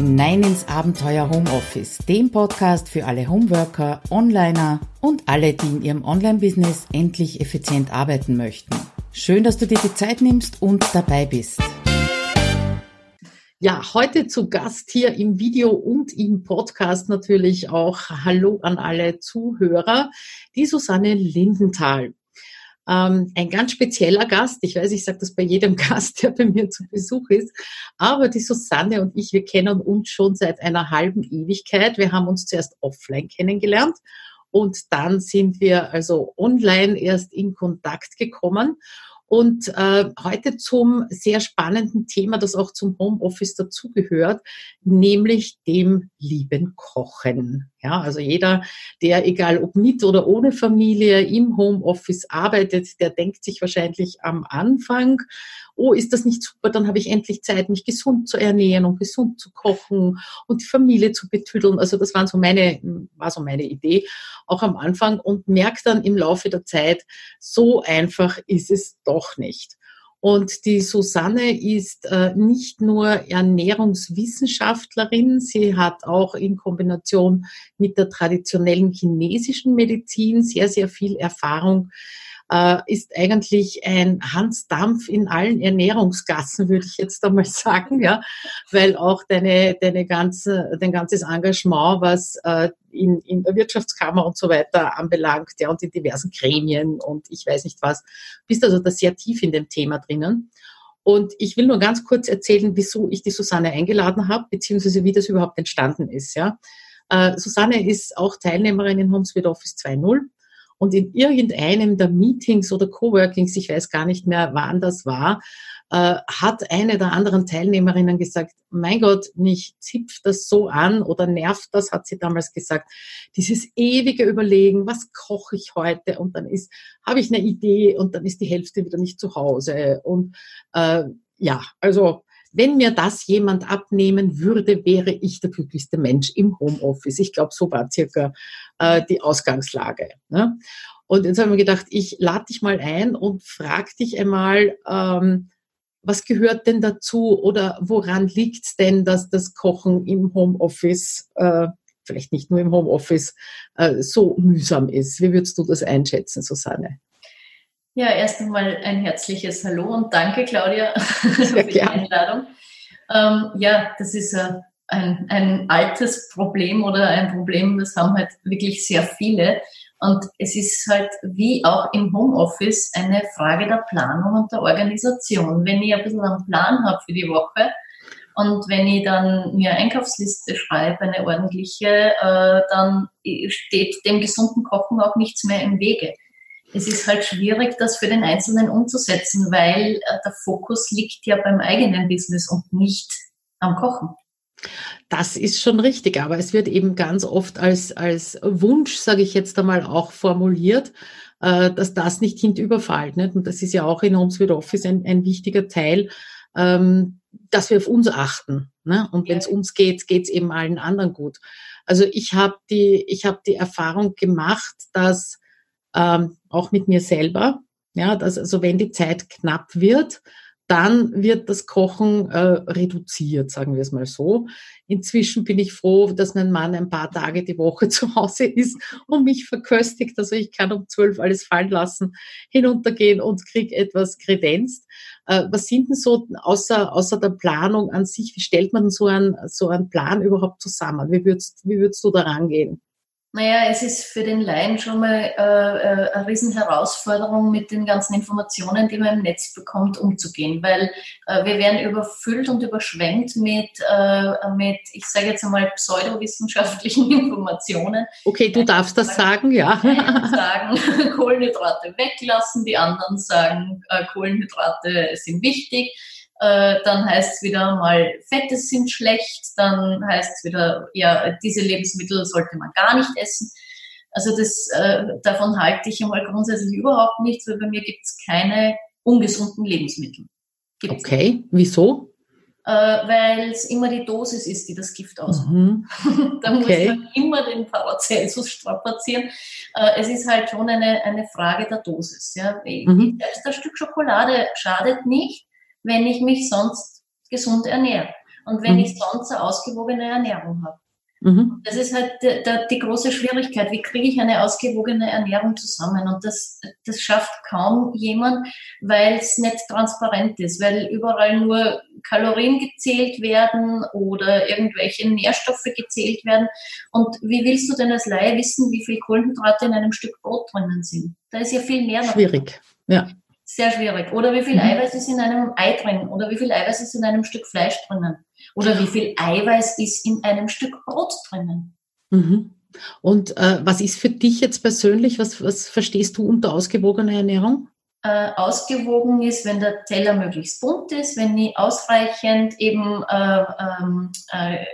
hinein ins Abenteuer Homeoffice, dem Podcast für alle Homeworker, Onliner und alle, die in ihrem Online-Business endlich effizient arbeiten möchten. Schön, dass du dir die Zeit nimmst und dabei bist. Ja, heute zu Gast hier im Video und im Podcast natürlich auch Hallo an alle Zuhörer, die Susanne Lindenthal. Ähm, ein ganz spezieller Gast. Ich weiß, ich sage das bei jedem Gast, der bei mir zu Besuch ist. Aber die Susanne und ich, wir kennen uns schon seit einer halben Ewigkeit. Wir haben uns zuerst offline kennengelernt und dann sind wir also online erst in Kontakt gekommen. Und äh, heute zum sehr spannenden Thema, das auch zum Homeoffice dazugehört, nämlich dem lieben Kochen. Ja, also jeder, der egal ob mit oder ohne Familie im Homeoffice arbeitet, der denkt sich wahrscheinlich am Anfang, oh, ist das nicht super, dann habe ich endlich Zeit, mich gesund zu ernähren und gesund zu kochen und die Familie zu betüdeln. Also das waren so meine, war so meine Idee auch am Anfang und merkt dann im Laufe der Zeit, so einfach ist es doch nicht. Und die Susanne ist äh, nicht nur Ernährungswissenschaftlerin, sie hat auch in Kombination mit der traditionellen chinesischen Medizin sehr, sehr viel Erfahrung äh, ist eigentlich ein Hansdampf in allen Ernährungsgassen, würde ich jetzt einmal sagen, ja, weil auch deine, deine ganze, dein ganzes Engagement, was äh, in, in der Wirtschaftskammer und so weiter anbelangt, ja, und in diversen Gremien und ich weiß nicht was, bist also da sehr tief in dem Thema drinnen. Und ich will nur ganz kurz erzählen, wieso ich die Susanne eingeladen habe, beziehungsweise wie das überhaupt entstanden ist. Ja. Äh, Susanne ist auch Teilnehmerin in Homes Office 2.0 und in irgendeinem der Meetings oder Coworkings, ich weiß gar nicht mehr, wann das war, äh, hat eine der anderen Teilnehmerinnen gesagt, mein Gott, mich zipft das so an oder nervt das, hat sie damals gesagt, dieses ewige Überlegen, was koche ich heute? Und dann ist, habe ich eine Idee und dann ist die Hälfte wieder nicht zu Hause. Und äh, ja, also wenn mir das jemand abnehmen würde, wäre ich der glücklichste Mensch im Homeoffice. Ich glaube, so war circa äh, die Ausgangslage. Ne? Und jetzt haben wir gedacht, ich lade dich mal ein und frag dich einmal, ähm, was gehört denn dazu oder woran liegt es denn, dass das Kochen im Homeoffice, äh, vielleicht nicht nur im Homeoffice, äh, so mühsam ist? Wie würdest du das einschätzen, Susanne? Ja, erst einmal ein herzliches Hallo und danke, Claudia, für die Einladung. Ähm, ja, das ist ein, ein altes Problem oder ein Problem, das haben halt wirklich sehr viele. Und es ist halt wie auch im Homeoffice eine Frage der Planung und der Organisation. Wenn ich ein bisschen einen Plan habe für die Woche und wenn ich dann mir Einkaufsliste schreibe, eine ordentliche, äh, dann steht dem gesunden Kochen auch nichts mehr im Wege es ist halt schwierig, das für den Einzelnen umzusetzen, weil äh, der Fokus liegt ja beim eigenen Business und nicht am Kochen. Das ist schon richtig, aber es wird eben ganz oft als, als Wunsch, sage ich jetzt einmal, auch formuliert, äh, dass das nicht hinüberfällt. Nicht? Und das ist ja auch in Homes with Office ein, ein wichtiger Teil, ähm, dass wir auf uns achten. Ne? Und wenn es uns geht, geht es eben allen anderen gut. Also ich habe die, ich habe die Erfahrung gemacht, dass ähm, auch mit mir selber. Ja, dass also wenn die Zeit knapp wird, dann wird das Kochen äh, reduziert, sagen wir es mal so. Inzwischen bin ich froh, dass mein Mann ein paar Tage die Woche zu Hause ist und mich verköstigt. Also ich kann um zwölf alles fallen lassen, hinuntergehen und krieg etwas kredenzt. Äh, was sind denn so, außer, außer der Planung an sich, wie stellt man so einen, so einen Plan überhaupt zusammen? Wie würdest, wie würdest du da rangehen? Naja, es ist für den Laien schon mal äh, äh, eine Riesenherausforderung, mit den ganzen Informationen, die man im Netz bekommt, umzugehen, weil äh, wir werden überfüllt und überschwemmt mit, äh, mit ich sage jetzt einmal, pseudowissenschaftlichen Informationen. Okay, du darfst das sagen, ja. Die sagen, Kohlenhydrate weglassen, die anderen sagen, äh, Kohlenhydrate sind wichtig äh, dann heißt es wieder mal, Fette sind schlecht, dann heißt es wieder, ja, diese Lebensmittel sollte man gar nicht essen. Also das, äh, davon halte ich einmal grundsätzlich überhaupt nichts, weil bei mir gibt es keine ungesunden Lebensmittel. Gibt's okay, nicht. wieso? Äh, weil es immer die Dosis ist, die das Gift ausmacht. Mhm. da okay. muss man immer den Paracelsus strapazieren. Äh, es ist halt schon eine, eine Frage der Dosis. Ja. Mhm. Das Stück Schokolade schadet nicht, wenn ich mich sonst gesund ernähre. und wenn mhm. ich sonst eine ausgewogene Ernährung habe. Mhm. Das ist halt die, die, große Schwierigkeit. Wie kriege ich eine ausgewogene Ernährung zusammen? Und das, das schafft kaum jemand, weil es nicht transparent ist, weil überall nur Kalorien gezählt werden oder irgendwelche Nährstoffe gezählt werden. Und wie willst du denn als Laie wissen, wie viel Kohlenhydrate in einem Stück Brot drinnen sind? Da ist ja viel mehr noch. Schwierig, ja. Sehr schwierig. Oder wie viel mhm. Eiweiß ist in einem Ei drin? Oder wie viel Eiweiß ist in einem Stück Fleisch drinnen? Oder wie viel Eiweiß ist in einem Stück Brot drinnen? Mhm. Und äh, was ist für dich jetzt persönlich, was, was verstehst du unter ausgewogener Ernährung? Äh, ausgewogen ist, wenn der Teller möglichst bunt ist, wenn ich ausreichend eben äh, ähm, äh,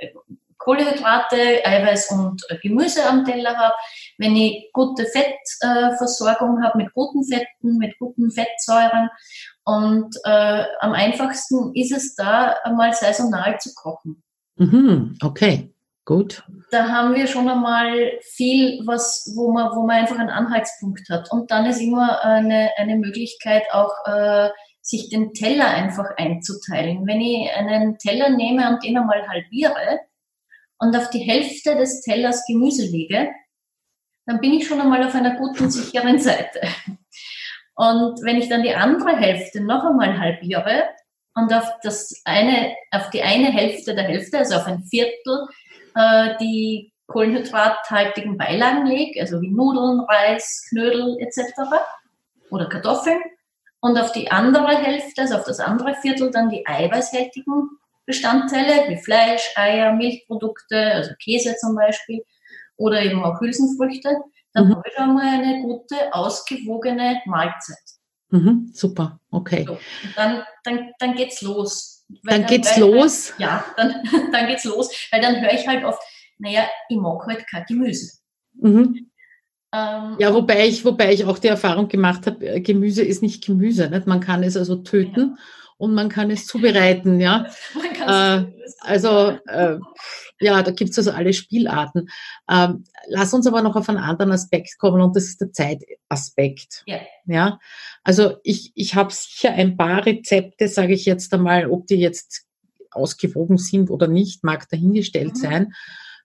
Kohlenhydrate, Eiweiß und Gemüse am Teller habe, wenn ich gute Fettversorgung habe mit guten Fetten, mit guten Fettsäuren und äh, am einfachsten ist es da einmal saisonal zu kochen. Mhm, okay, gut. Da haben wir schon einmal viel, was, wo man, wo man einfach einen Anhaltspunkt hat. Und dann ist immer eine, eine Möglichkeit auch, äh, sich den Teller einfach einzuteilen. Wenn ich einen Teller nehme und den einmal halbiere und auf die Hälfte des Tellers Gemüse lege, dann bin ich schon einmal auf einer guten, sicheren Seite. Und wenn ich dann die andere Hälfte noch einmal halbiere und auf das eine, auf die eine Hälfte der Hälfte, also auf ein Viertel, äh, die kohlenhydrathaltigen Beilagen lege, also wie Nudeln, Reis, Knödel etc. oder Kartoffeln, und auf die andere Hälfte, also auf das andere Viertel, dann die eiweißhaltigen Bestandteile wie Fleisch, Eier, Milchprodukte, also Käse zum Beispiel, oder eben auch Hülsenfrüchte, dann mhm. habe ich schon mal eine gute, ausgewogene Mahlzeit. Mhm, super, okay. So, dann, dann, dann geht's los. Weil dann, geht's los? Halt, ja, dann, dann geht's los, weil dann höre ich halt oft, naja, ich mag halt kein Gemüse. Mhm. Ähm, ja, wobei ich, wobei ich auch die Erfahrung gemacht habe, äh, Gemüse ist nicht Gemüse. Nicht? Man kann es also töten ja. Und man kann es zubereiten, ja. Äh, also äh, ja, da gibt's also alle Spielarten. Ähm, lass uns aber noch auf einen anderen Aspekt kommen und das ist der Zeitaspekt. Ja. ja? Also ich, ich habe sicher ein paar Rezepte, sage ich jetzt einmal, ob die jetzt ausgewogen sind oder nicht, mag dahingestellt mhm. sein,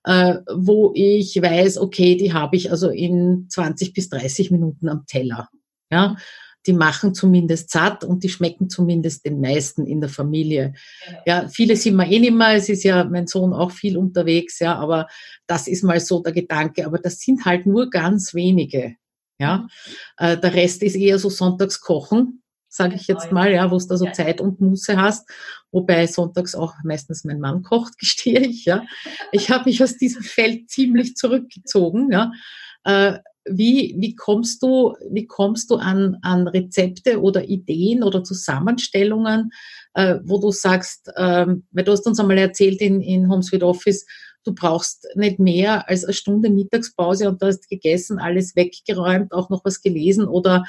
äh, wo ich weiß, okay, die habe ich also in 20 bis 30 Minuten am Teller. Ja. Die machen zumindest satt und die schmecken zumindest den meisten in der Familie. Ja, viele sind wir eh nicht mehr. Es ist ja mein Sohn auch viel unterwegs, ja, aber das ist mal so der Gedanke. Aber das sind halt nur ganz wenige. Ja, mhm. äh, der Rest ist eher so sonntags kochen, sage ich jetzt mal, ja, wo du da so. Zeit und Muße hast. Wobei sonntags auch meistens mein Mann kocht, gestehe ich. Ja, ich habe mich aus diesem Feld ziemlich zurückgezogen. Ja, äh, wie, wie kommst du, wie kommst du an, an Rezepte oder Ideen oder Zusammenstellungen, äh, wo du sagst, ähm, weil du hast uns einmal erzählt in, in Homesweet Office, du brauchst nicht mehr als eine Stunde Mittagspause und du hast gegessen, alles weggeräumt, auch noch was gelesen oder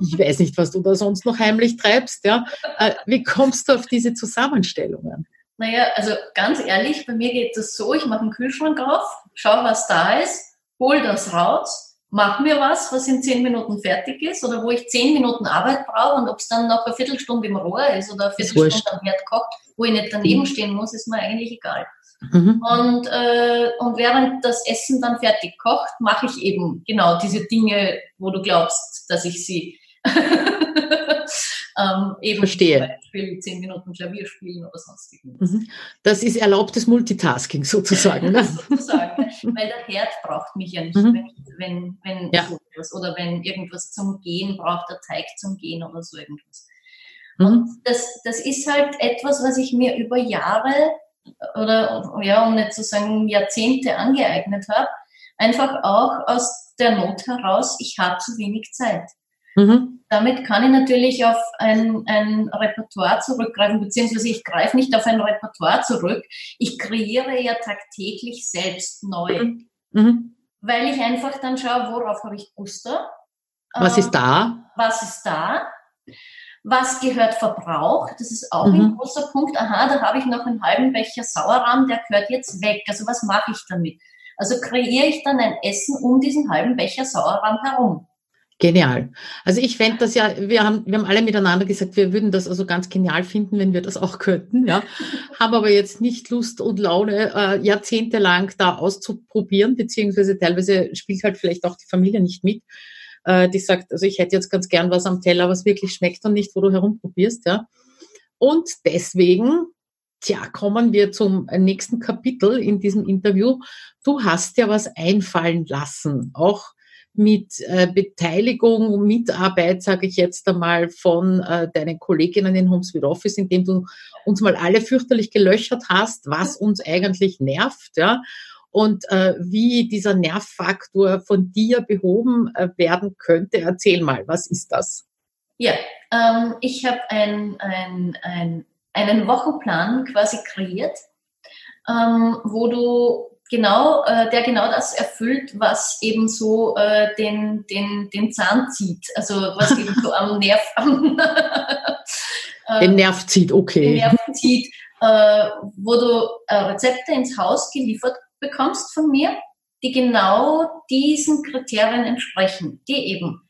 ich weiß nicht, was du da sonst noch heimlich treibst, ja. Äh, wie kommst du auf diese Zusammenstellungen? Naja, also ganz ehrlich, bei mir geht es so, ich mache einen Kühlschrank auf, schaue, was da ist, hol das raus, mach mir was, was in zehn Minuten fertig ist oder wo ich zehn Minuten Arbeit brauche und ob es dann noch eine Viertelstunde im Rohr ist oder eine Viertelstunde am Herd kocht, wo ich nicht daneben stehen muss, ist mir eigentlich egal. Mhm. Und, äh, und während das Essen dann fertig kocht, mache ich eben genau diese Dinge, wo du glaubst, dass ich sie ähm, eben Verstehe. zum Beispiel zehn Minuten Klavier spielen oder sonst irgendwas. Mhm. Das ist erlaubtes Multitasking sozusagen. Ne? sozusagen, weil der Herd braucht mich ja nicht, mhm. wenn, wenn, wenn ja. so etwas, oder wenn irgendwas zum Gehen braucht, der Teig zum Gehen oder so irgendwas. Mhm. Und das, das ist halt etwas, was ich mir über Jahre oder ja, um nicht zu sagen Jahrzehnte angeeignet habe, einfach auch aus der Not heraus, ich habe zu wenig Zeit. Mhm. Damit kann ich natürlich auf ein, ein Repertoire zurückgreifen, beziehungsweise ich greife nicht auf ein Repertoire zurück. Ich kreiere ja tagtäglich selbst neu. Mhm. mhm. Weil ich einfach dann schaue, worauf habe ich Guster. Was ist da? Was ist da? Was gehört verbraucht? Das ist auch mhm. ein großer Punkt. Aha, da habe ich noch einen halben Becher Sauerrahm, der gehört jetzt weg. Also was mache ich damit? Also kreiere ich dann ein Essen um diesen halben Becher Sauerrahm herum. Genial. Also ich fände das ja, wir haben, wir haben alle miteinander gesagt, wir würden das also ganz genial finden, wenn wir das auch könnten, ja. haben aber jetzt nicht Lust und Laune, äh, jahrzehntelang da auszuprobieren, beziehungsweise teilweise spielt halt vielleicht auch die Familie nicht mit, äh, die sagt, also ich hätte jetzt ganz gern was am Teller, was wirklich schmeckt und nicht, wo du herumprobierst, ja. Und deswegen, tja, kommen wir zum nächsten Kapitel in diesem Interview. Du hast ja was einfallen lassen, auch mit äh, Beteiligung Mitarbeit, sage ich jetzt einmal, von äh, deinen Kolleginnen in HomeSuite Office, indem du uns mal alle fürchterlich gelöchert hast, was uns eigentlich nervt, ja, und äh, wie dieser Nervfaktor von dir behoben äh, werden könnte. Erzähl mal, was ist das? Ja, ähm, ich habe ein, ein, ein, einen Wochenplan quasi kreiert, ähm, wo du genau, äh, der genau das erfüllt, was eben so äh, den, den, den Zahn zieht. Also was eben so am Nerv, am, äh, den Nerv zieht, okay. Den Nerv zieht, äh, wo du äh, Rezepte ins Haus geliefert bekommst von mir, die genau diesen Kriterien entsprechen, die eben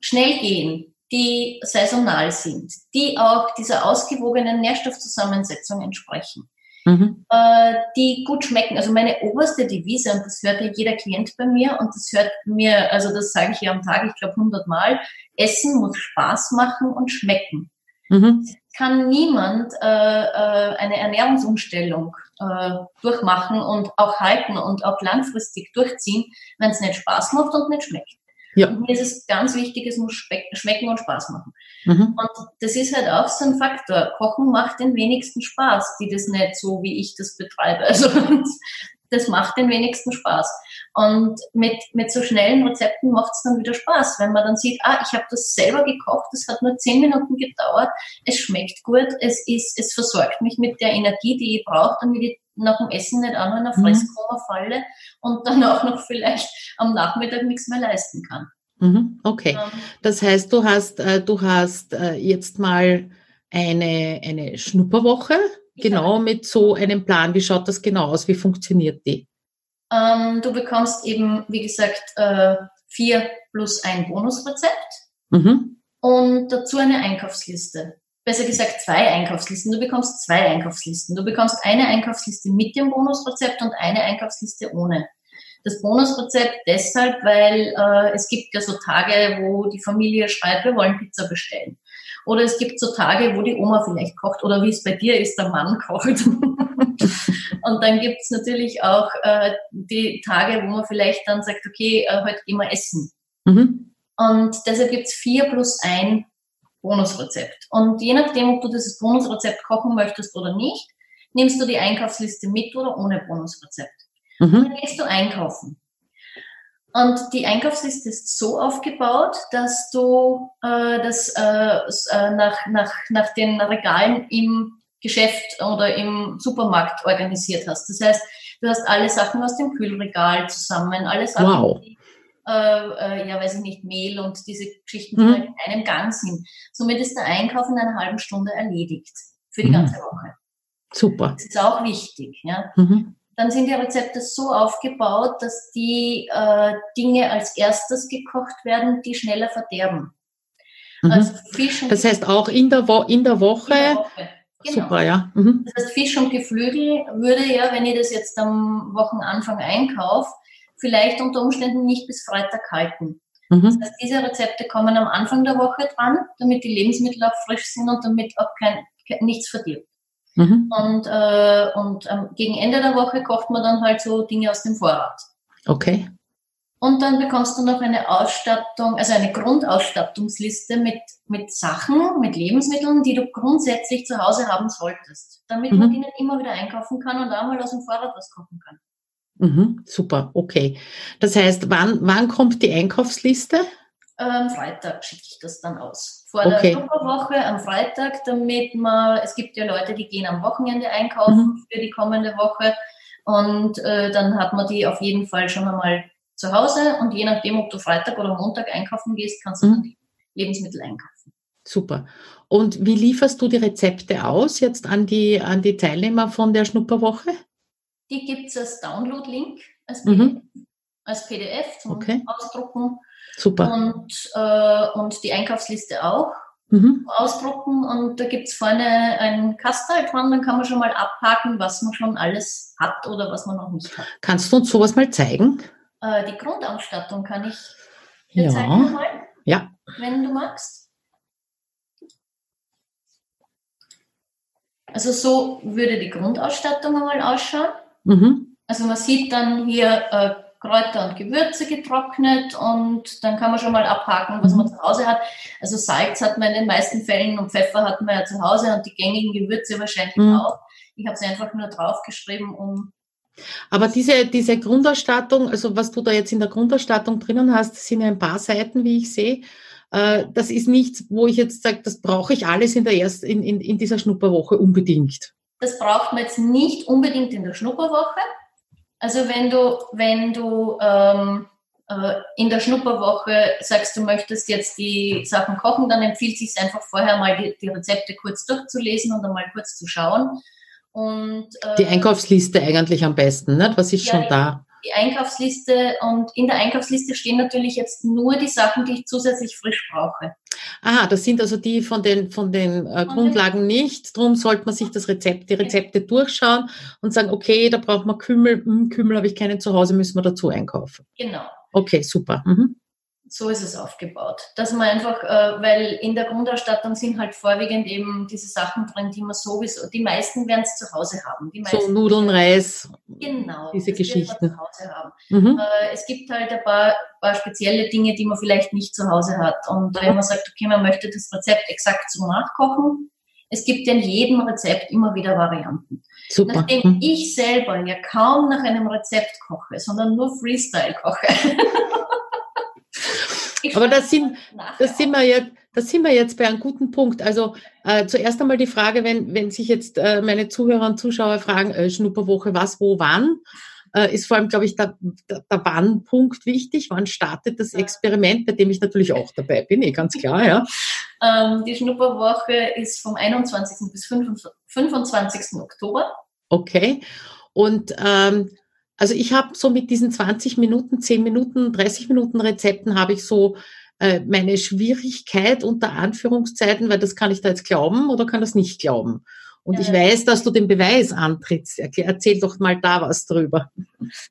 schnell gehen, die saisonal sind, die auch dieser ausgewogenen Nährstoffzusammensetzung entsprechen mhm. äh, die gut schmecken. Also meine oberste Devise, und das hört ja jeder Klient bei mir, und das hört mir, also das sage ich ja am Tag, ich glaube 100 Mal, Essen muss Spaß machen und schmecken. Mhm. Kann niemand äh, äh, eine Ernährungsumstellung äh, durchmachen und auch halten und auch langfristig durchziehen, wenn es nicht Spaß macht und nicht schmeckt. Ja. Und mir ist es ganz wichtig, es muss schmecken und Spaß machen. Mhm. Und das ist halt auch so ein Faktor. Kochen macht den wenigsten Spaß, die das nicht so, wie ich das betreibe. Also das macht den wenigsten Spaß. Und mit, mit so schnellen Rezepten macht es dann wieder Spaß, wenn man dann sieht, ah, ich habe das selber gekocht, es hat nur zehn Minuten gedauert, es schmeckt gut, es ist, es versorgt mich mit der Energie, die ich brauche, damit ich nach dem Essen nicht auch noch in eine mhm. Fresskoma falle und dann auch noch vielleicht am Nachmittag nichts mehr leisten kann. Mhm, okay. Ähm, das heißt, du hast, äh, du hast äh, jetzt mal eine, eine Schnupperwoche, genau mit so einem Plan. Wie schaut das genau aus? Wie funktioniert die? Ähm, du bekommst eben, wie gesagt, äh, vier plus ein Bonusrezept mhm. und dazu eine Einkaufsliste. Besser gesagt zwei Einkaufslisten. Du bekommst zwei Einkaufslisten. Du bekommst eine Einkaufsliste mit dem Bonusrezept und eine Einkaufsliste ohne. Das Bonusrezept deshalb, weil äh, es gibt ja so Tage, wo die Familie schreit, wir wollen Pizza bestellen. Oder es gibt so Tage, wo die Oma vielleicht kocht oder wie es bei dir ist, der Mann kocht. und dann gibt es natürlich auch äh, die Tage, wo man vielleicht dann sagt, okay, äh, heute gehen wir essen. Mhm. Und deshalb gibt es vier plus ein Bonusrezept. Und je nachdem, ob du dieses Bonusrezept kochen möchtest oder nicht, nimmst du die Einkaufsliste mit oder ohne Bonusrezept. Mhm. Dann gehst du einkaufen. Und die Einkaufsliste ist so aufgebaut, dass du äh, das äh, äh, nach, nach, nach den Regalen im Geschäft oder im Supermarkt organisiert hast. Das heißt, du hast alle Sachen aus dem Kühlregal zusammen, alle Sachen, wow. die, äh, äh, ja, weiß ich nicht, Mehl und diese Geschichten, die mhm. halt in einem Gang sind. Somit ist der Einkauf in einer halben Stunde erledigt für die mhm. ganze Woche. Super. Das ist auch wichtig. Ja? Mhm dann sind die Rezepte so aufgebaut, dass die äh, Dinge als erstes gekocht werden, die schneller verderben. Mhm. Also Fisch und das heißt auch in der, Wo in der Woche. In der Woche. Genau. Super, ja. Mhm. Das heißt, Fisch und Geflügel würde ja, wenn ich das jetzt am Wochenanfang einkaufe, vielleicht unter Umständen nicht bis Freitag halten. Mhm. Das heißt, diese Rezepte kommen am Anfang der Woche dran, damit die Lebensmittel auch frisch sind und damit auch kein, nichts verdirbt. Mhm. Und, äh, und ähm, gegen Ende der Woche kocht man dann halt so Dinge aus dem Vorrat. Okay. Und dann bekommst du noch eine Ausstattung, also eine Grundausstattungsliste mit, mit Sachen, mit Lebensmitteln, die du grundsätzlich zu Hause haben solltest, damit mhm. man die nicht immer wieder einkaufen kann und einmal aus dem Vorrat was kochen kann. Mhm, super, okay. Das heißt, wann, wann kommt die Einkaufsliste? Am Freitag schicke ich das dann aus. Vor okay. der Superwoche am Freitag, damit man, es gibt ja Leute, die gehen am Wochenende einkaufen mhm. für die kommende Woche und äh, dann hat man die auf jeden Fall schon einmal zu Hause und je nachdem, ob du Freitag oder Montag einkaufen gehst, kannst du mhm. dann die Lebensmittel einkaufen. Super. Und wie lieferst du die Rezepte aus jetzt an die, an die Teilnehmer von der Schnupperwoche? Die gibt es als Download-Link, als PDF, mhm. als PDF zum okay. Ausdrucken Super. Und, äh, und die Einkaufsliste auch mhm. ausdrucken. Und da gibt es vorne ein Kastel dran, dann kann man schon mal abhaken, was man schon alles hat oder was man noch nicht hat. Kannst du uns sowas mal zeigen? Äh, die Grundausstattung kann ich dir ja. zeigen mal. Ja. Wenn du magst. Also so würde die Grundausstattung einmal ausschauen. Mhm. Also man sieht dann hier äh, Kräuter und Gewürze getrocknet und dann kann man schon mal abhaken, was man mhm. zu Hause hat. Also Salz hat man in den meisten Fällen und Pfeffer hat man ja zu Hause und die gängigen Gewürze wahrscheinlich mhm. auch. Ich habe sie einfach nur draufgeschrieben, um aber diese, diese Grundausstattung, also was du da jetzt in der Grundausstattung drinnen hast, sind ja ein paar Seiten, wie ich sehe. Äh, das ist nichts, wo ich jetzt sage, das brauche ich alles in, der erst, in, in, in dieser Schnupperwoche unbedingt. Das braucht man jetzt nicht unbedingt in der Schnupperwoche. Also wenn du, wenn du ähm, äh, in der Schnupperwoche sagst, du möchtest jetzt die Sachen kochen, dann empfiehlt es sich einfach vorher mal die, die, Rezepte kurz durchzulesen und einmal kurz zu schauen. Und, äh, die Einkaufsliste eigentlich am besten, nicht? was ist ja, schon da? Die Einkaufsliste und in der Einkaufsliste stehen natürlich jetzt nur die Sachen, die ich zusätzlich frisch brauche. Aha, das sind also die von den, von den äh, Grundlagen nicht. Darum sollte man sich das Rezept, die Rezepte durchschauen und sagen, okay, da braucht man Kümmel, hm, Kümmel habe ich keinen zu Hause, müssen wir dazu einkaufen. Genau. Okay, super. Mhm so ist es aufgebaut. Dass man einfach, äh, weil in der Grundausstattung sind halt vorwiegend eben diese Sachen drin, die man sowieso, die meisten werden es zu Hause haben. So Nudeln, Reis. Genau. Diese Geschichten. zu Hause haben. Mhm. Äh, es gibt halt ein paar, paar spezielle Dinge, die man vielleicht nicht zu Hause hat. Und wenn man sagt, okay, man möchte das Rezept exakt so nachkochen, es gibt in jedem Rezept immer wieder Varianten. Super. Nachdem mhm. ich selber ja kaum nach einem Rezept koche, sondern nur Freestyle koche. Aber das sind, das sind wir jetzt, das sind wir jetzt bei einem guten Punkt. Also äh, zuerst einmal die Frage, wenn, wenn sich jetzt äh, meine Zuhörer und Zuschauer fragen, äh, Schnupperwoche, was, wo, wann, äh, ist vor allem, glaube ich, der, der, der Wann-Punkt wichtig. Wann startet das Experiment, bei dem ich natürlich auch dabei bin, eh ganz klar, ja. Ähm, die Schnupperwoche ist vom 21. bis 25. Oktober. Okay. Und ähm, also ich habe so mit diesen 20 Minuten, 10 Minuten, 30 Minuten Rezepten habe ich so äh, meine Schwierigkeit unter Anführungszeiten, weil das kann ich da jetzt glauben oder kann das nicht glauben. Und ja. ich weiß, dass du den Beweis antrittst. Erzähl doch mal da was drüber.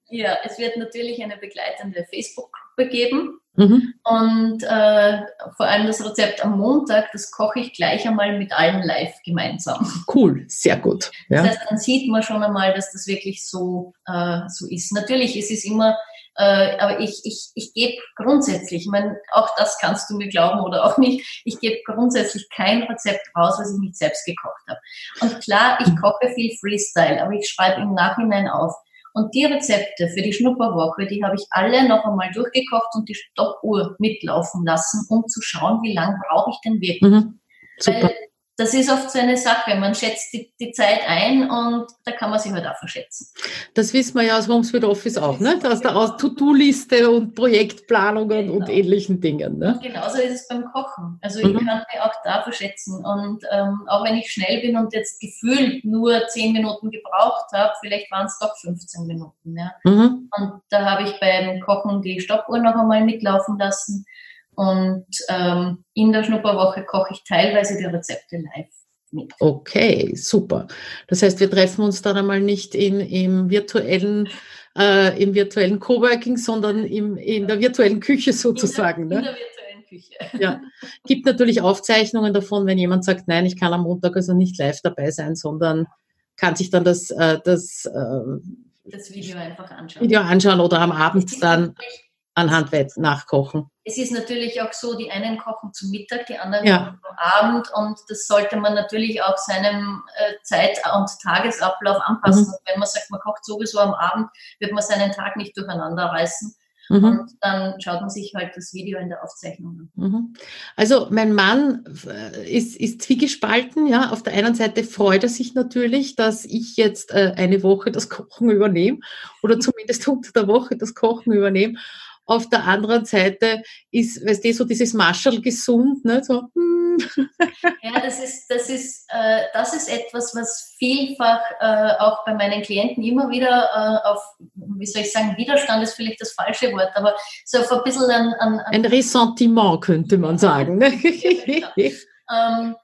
Ja, es wird natürlich eine begleitende Facebook-Gruppe geben. Mhm. Und äh, vor allem das Rezept am Montag, das koche ich gleich einmal mit allen live gemeinsam. Cool, sehr gut. Ja. Das heißt, dann sieht man schon einmal, dass das wirklich so, äh, so ist. Natürlich ist es immer, äh, aber ich, ich, ich gebe grundsätzlich, ich meine, auch das kannst du mir glauben oder auch nicht, ich gebe grundsätzlich kein Rezept raus, was ich nicht selbst gekocht habe. Und klar, ich koche viel Freestyle, aber ich schreibe im Nachhinein auf, und die Rezepte für die Schnupperwoche, die habe ich alle noch einmal durchgekocht und die Stoppuhr mitlaufen lassen, um zu schauen, wie lange brauche ich denn wirklich. Mhm. Super. Weil das ist oft so eine Sache. Man schätzt die, die Zeit ein und da kann man sich halt auch verschätzen. Das wissen wir ja aus Homes with Office auch, ne? Aus der To-Do-Liste und Projektplanungen genau. und ähnlichen Dingen. Ne? Und genauso ist es beim Kochen. Also mhm. ich kann mich auch da verschätzen. Und ähm, auch wenn ich schnell bin und jetzt gefühlt nur zehn Minuten gebraucht habe, vielleicht waren es doch 15 Minuten. Ja? Mhm. Und da habe ich beim Kochen die Stoppuhr noch einmal mitlaufen lassen und ähm, in der Schnupperwoche koche ich teilweise die Rezepte live mit. Okay, super. Das heißt, wir treffen uns dann einmal nicht in, im virtuellen äh, im virtuellen Coworking, sondern im, in der virtuellen Küche sozusagen. In der, ne? in der virtuellen Küche. Ja. Gibt natürlich Aufzeichnungen davon, wenn jemand sagt, nein, ich kann am Montag also nicht live dabei sein, sondern kann sich dann das, äh, das, äh, das Video einfach anschauen. Video anschauen oder am Abend dann anhand nachkochen. Es ist natürlich auch so, die einen kochen zum Mittag, die anderen ja. kochen am Abend und das sollte man natürlich auch seinem äh, Zeit- und Tagesablauf anpassen. Mhm. Wenn man sagt, man kocht sowieso am Abend, wird man seinen Tag nicht durcheinander reißen. Mhm. Und dann schaut man sich halt das Video in der Aufzeichnung an. Mhm. Also mein Mann äh, ist, ist zwiegespalten. Ja, auf der einen Seite freut er sich natürlich, dass ich jetzt äh, eine Woche das Kochen übernehme oder zumindest unter der Woche das Kochen übernehme. Auf der anderen Seite ist, weißt du, so dieses Marshall gesund, ne? so, hm. Ja, das ist, das ist, äh, das ist etwas, was vielfach äh, auch bei meinen Klienten immer wieder äh, auf wie soll ich sagen, Widerstand ist vielleicht das falsche Wort, aber so ein bisschen ein... Ein, ein Ressentiment könnte man sagen. Ne? ja, ähm, da,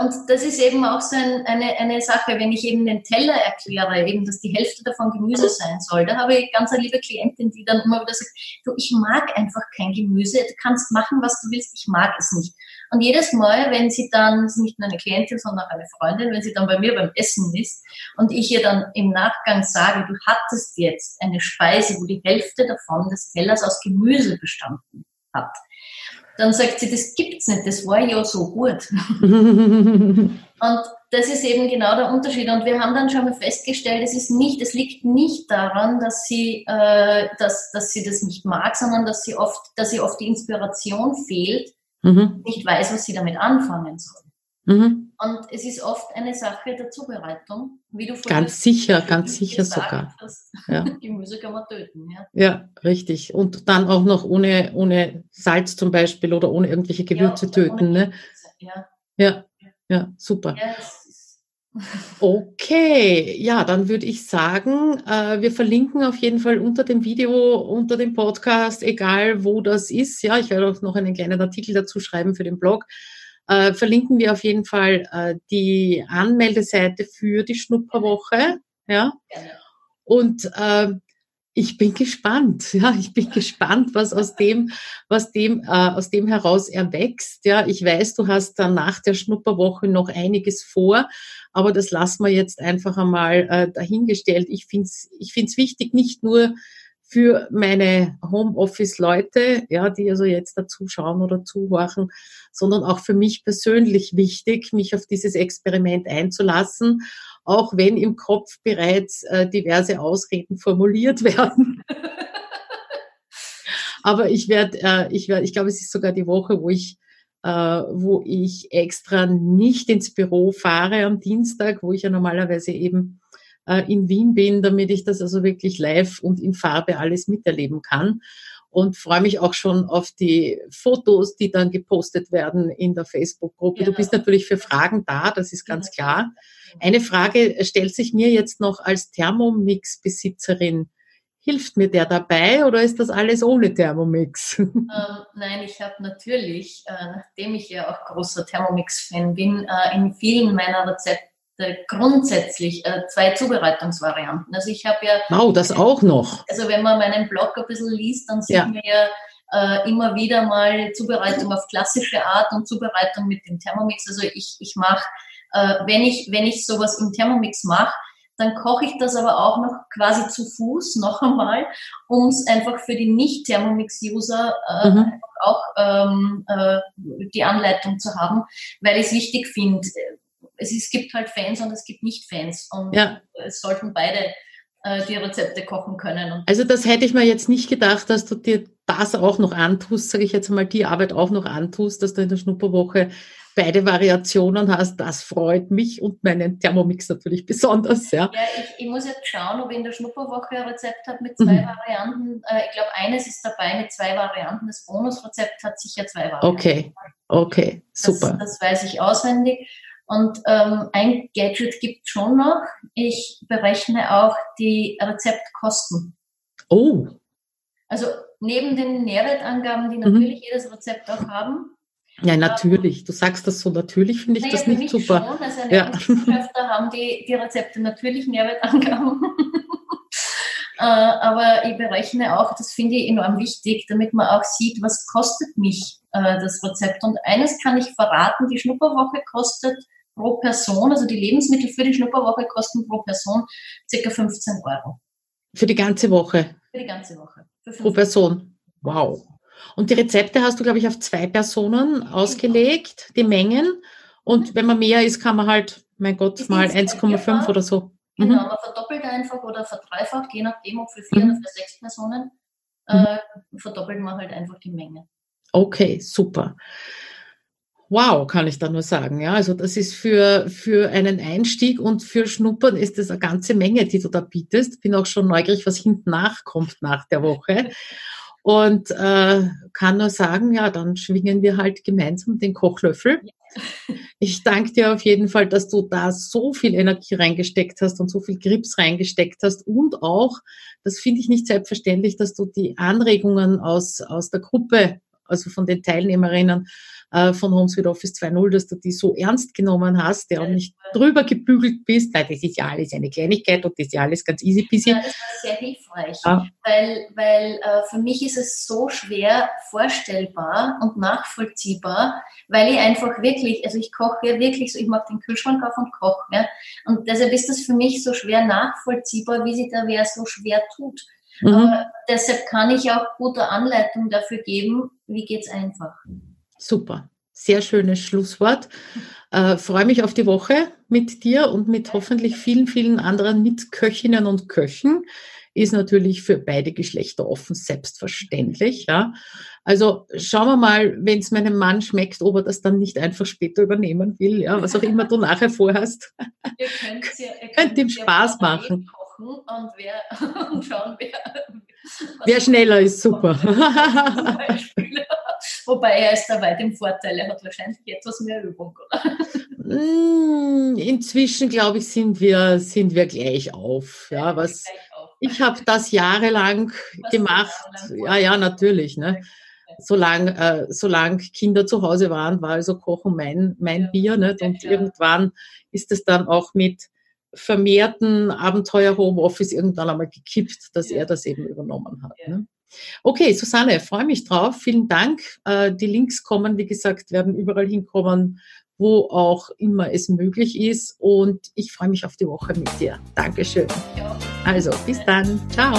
und das ist eben auch so ein, eine, eine Sache, wenn ich eben den Teller erkläre, eben, dass die Hälfte davon Gemüse sein soll. Da habe ich ganz eine liebe Klientin, die dann immer wieder sagt, du, ich mag einfach kein Gemüse, du kannst machen, was du willst, ich mag es nicht. Und jedes Mal, wenn sie dann, das ist nicht nur eine Klientin, sondern auch eine Freundin, wenn sie dann bei mir beim Essen ist und ich ihr dann im Nachgang sage, du hattest jetzt eine Speise, wo die Hälfte davon des Tellers aus Gemüse bestanden hat, dann sagt sie, das gibt's nicht, das war ja so gut. und das ist eben genau der Unterschied. Und wir haben dann schon mal festgestellt, es ist nicht, es liegt nicht daran, dass sie, äh, dass, dass sie das nicht mag, sondern dass sie oft, dass sie oft die Inspiration fehlt, mhm. nicht weiß, was sie damit anfangen soll. Mhm. Und es ist oft eine Sache der Zubereitung, wie du Ganz sicher, ganz sicher sogar. Hast. Ja. Gemüse kann man töten, ja. Ja, richtig. Und dann auch noch ohne, ohne Salz zum Beispiel oder ohne irgendwelche Gewürze ja, töten, ne? Ja. ja. Ja, super. Okay, ja, dann würde ich sagen, äh, wir verlinken auf jeden Fall unter dem Video, unter dem Podcast, egal wo das ist. Ja, ich werde auch noch einen kleinen Artikel dazu schreiben für den Blog äh, verlinken wir auf jeden Fall äh, die Anmeldeseite für die Schnupperwoche. Ja. Und äh, ich bin gespannt, ja, ich bin gespannt, was aus dem, was dem, äh, aus dem heraus erwächst. Ja, ich weiß, du hast dann nach der Schnupperwoche noch einiges vor, aber das lassen wir jetzt einfach einmal äh, dahingestellt. Ich finde es ich find's wichtig, nicht nur für meine Homeoffice-Leute, ja, die also jetzt dazu schauen oder zuhören, sondern auch für mich persönlich wichtig, mich auf dieses Experiment einzulassen, auch wenn im Kopf bereits äh, diverse Ausreden formuliert werden. Aber ich werde, äh, ich werde, ich glaube, es ist sogar die Woche, wo ich äh, wo ich extra nicht ins Büro fahre am Dienstag, wo ich ja normalerweise eben in Wien bin, damit ich das also wirklich live und in Farbe alles miterleben kann. Und freue mich auch schon auf die Fotos, die dann gepostet werden in der Facebook-Gruppe. Genau. Du bist natürlich für Fragen da, das ist ganz klar. Eine Frage stellt sich mir jetzt noch als Thermomix-Besitzerin. Hilft mir der dabei oder ist das alles ohne Thermomix? Ähm, nein, ich habe natürlich, äh, nachdem ich ja auch großer Thermomix-Fan bin, äh, in vielen meiner Rezepte grundsätzlich äh, zwei Zubereitungsvarianten. Also ich habe ja. Wow, das auch noch. Also wenn man meinen Blog ein bisschen liest, dann sieht ja. man ja äh, immer wieder mal Zubereitung auf klassische Art und Zubereitung mit dem Thermomix. Also ich, ich mache, äh, wenn ich, wenn ich sowas im Thermomix mache, dann koche ich das aber auch noch quasi zu Fuß noch einmal, um es einfach für die Nicht-Thermomix-User äh, mhm. auch ähm, äh, die Anleitung zu haben, weil ich es wichtig finde es, es gibt halt Fans und es gibt Nicht-Fans. Und ja. es sollten beide äh, die Rezepte kochen können. also das hätte ich mir jetzt nicht gedacht, dass du dir das auch noch antust, sage ich jetzt mal, die Arbeit auch noch antust, dass du in der Schnupperwoche beide Variationen hast. Das freut mich und meinen Thermomix natürlich besonders. Ja, ja ich, ich muss jetzt schauen, ob ich in der Schnupperwoche ein Rezept habe mit zwei mhm. Varianten. Äh, ich glaube, eines ist dabei mit zwei Varianten. Das Bonusrezept hat sicher zwei Varianten. Okay, okay, super. Das, das weiß ich auswendig. Und ähm, ein Gadget gibt schon noch. Ich berechne auch die Rezeptkosten. Oh. Also neben den Nährwertangaben, die mhm. natürlich mhm. jedes Rezept auch haben. Ja, natürlich. Du sagst das so natürlich, finde ich naja, das nicht super. Schon. Also ja. haben die, die Rezepte natürlich Nährwertangaben. Äh, aber ich berechne auch, das finde ich enorm wichtig, damit man auch sieht, was kostet mich äh, das Rezept. Und eines kann ich verraten, die Schnupperwoche kostet pro Person, also die Lebensmittel für die Schnupperwoche kosten pro Person ca. 15 Euro. Für die ganze Woche? Für die ganze Woche. Pro Person. Wow. Und die Rezepte hast du, glaube ich, auf zwei Personen ausgelegt, die Mengen. Und wenn man mehr ist, kann man halt, mein Gott, mal 1,5 oder so. Genau, mhm. man verdoppelt einfach oder verdreifacht, je nachdem, ob für vier mhm. oder für sechs Personen, äh, mhm. verdoppelt man halt einfach die Menge. Okay, super wow, kann ich da nur sagen. Ja, also das ist für, für einen Einstieg und für Schnuppern ist das eine ganze Menge, die du da bietest. Bin auch schon neugierig, was hinten nachkommt nach der Woche. Und äh, kann nur sagen, ja, dann schwingen wir halt gemeinsam den Kochlöffel. Ich danke dir auf jeden Fall, dass du da so viel Energie reingesteckt hast und so viel Grips reingesteckt hast und auch, das finde ich nicht selbstverständlich, dass du die Anregungen aus, aus der Gruppe, also von den Teilnehmerinnen, äh, von Homesweet Office 2.0, dass du die so ernst genommen hast, der auch nicht drüber gebügelt bist, weil das ist ja alles eine Kleinigkeit und das ist ja alles ganz easy peasy. Ja, das war sehr hilfreich, ja. weil, weil äh, für mich ist es so schwer vorstellbar und nachvollziehbar, weil ich einfach wirklich, also ich koche ja wirklich so, ich mache den Kühlschrank auf und koche, ja, und deshalb ist das für mich so schwer nachvollziehbar, wie sich da wer so schwer tut. Mhm. Aber deshalb kann ich auch gute Anleitung dafür geben, wie geht's einfach. Super. Sehr schönes Schlusswort. Äh, freue mich auf die Woche mit dir und mit hoffentlich vielen, vielen anderen Mitköchinnen und Köchen. Ist natürlich für beide Geschlechter offen, selbstverständlich. Ja. Also schauen wir mal, wenn es meinem Mann schmeckt, ob er das dann nicht einfach später übernehmen will, ja, was auch immer du nachher vorhast. Ihr könnt, ja, ihr könnt ihm Spaß machen. Und, wer, und schauen, wer, wer schneller ist, super. Wobei er ist da weit im Vorteil. Er hat wahrscheinlich etwas mehr Übung, oder? Mm, inzwischen, glaube ich, sind wir, sind wir gleich auf. Ja, was, ich habe das jahrelang was gemacht. Ja, ja, natürlich. Ne? Solange, äh, solange Kinder zu Hause waren, war also Kochen mein, mein ja, Bier. Nicht? Und ja. irgendwann ist es dann auch mit vermehrten Abenteuer Homeoffice irgendwann einmal gekippt, dass ja. er das eben übernommen hat. Ne? Okay, Susanne, freue mich drauf. Vielen Dank. Äh, die Links kommen, wie gesagt, werden überall hinkommen, wo auch immer es möglich ist. Und ich freue mich auf die Woche mit dir. Dankeschön. Also, bis dann. Ciao.